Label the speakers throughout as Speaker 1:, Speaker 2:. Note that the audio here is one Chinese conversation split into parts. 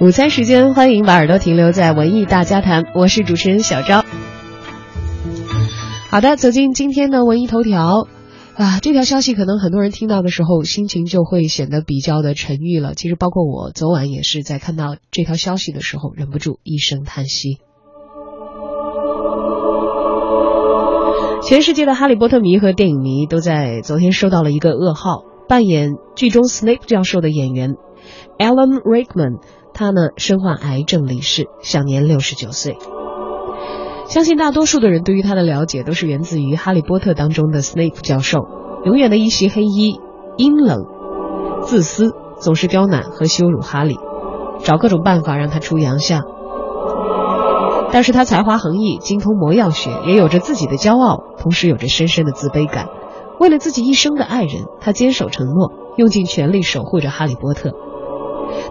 Speaker 1: 午餐时间，欢迎把耳朵停留在文艺大家谈，我是主持人小昭。好的，走进今天的文艺头条啊，这条消息可能很多人听到的时候，心情就会显得比较的沉郁了。其实包括我，昨晚也是在看到这条消息的时候，忍不住一声叹息。全世界的哈利波特迷和电影迷都在昨天收到了一个噩耗，扮演剧中 Snape 教授的演员 Alan Rickman。他呢，身患癌症离世，享年六十九岁。相信大多数的人对于他的了解，都是源自于《哈利波特》当中的 Snape 教授，永远的一袭黑衣，阴冷、自私，总是刁难和羞辱哈利，找各种办法让他出洋相。但是他才华横溢，精通魔药学，也有着自己的骄傲，同时有着深深的自卑感。为了自己一生的爱人，他坚守承诺，用尽全力守护着哈利波特。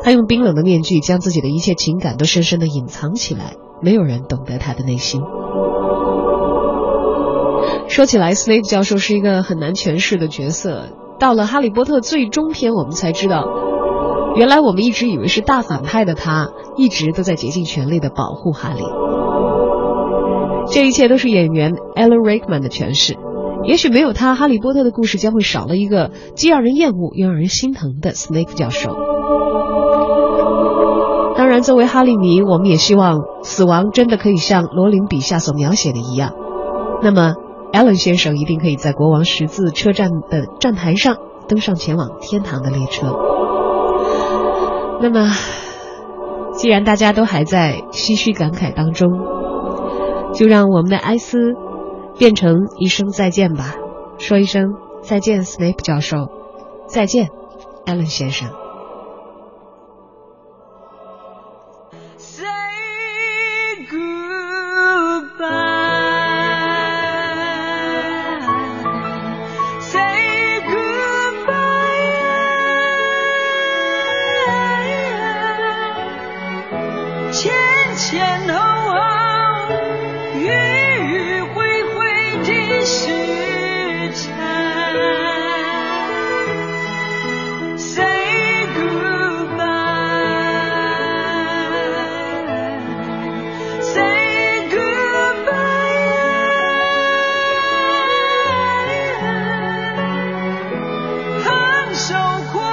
Speaker 1: 他用冰冷的面具将自己的一切情感都深深的隐藏起来，没有人懂得他的内心。说起来，斯内普教授是一个很难诠释的角色。到了《哈利波特》最终篇，我们才知道，原来我们一直以为是大反派的他，一直都在竭尽全力的保护哈利。这一切都是演员 Alan Rickman 的诠释。也许没有他，《哈利波特》的故事将会少了一个既让人厌恶又让人心疼的 Snape 教授。当然，作为哈利迷，我们也希望死亡真的可以像罗琳笔下所描写的一样。那么，艾伦先生一定可以在国王十字车站的站台上登上前往天堂的列车。那么，既然大家都还在唏嘘感慨当中，就让我们的哀思变成一声再见吧。说一声再见，，Snape 教授；再见，alan 先生。守护